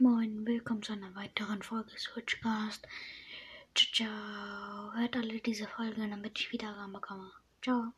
Moin, willkommen zu einer weiteren Folge Switchcast. Ciao, ciao. Hört alle diese Folge, damit ich Wiedergaben bekomme. Ciao.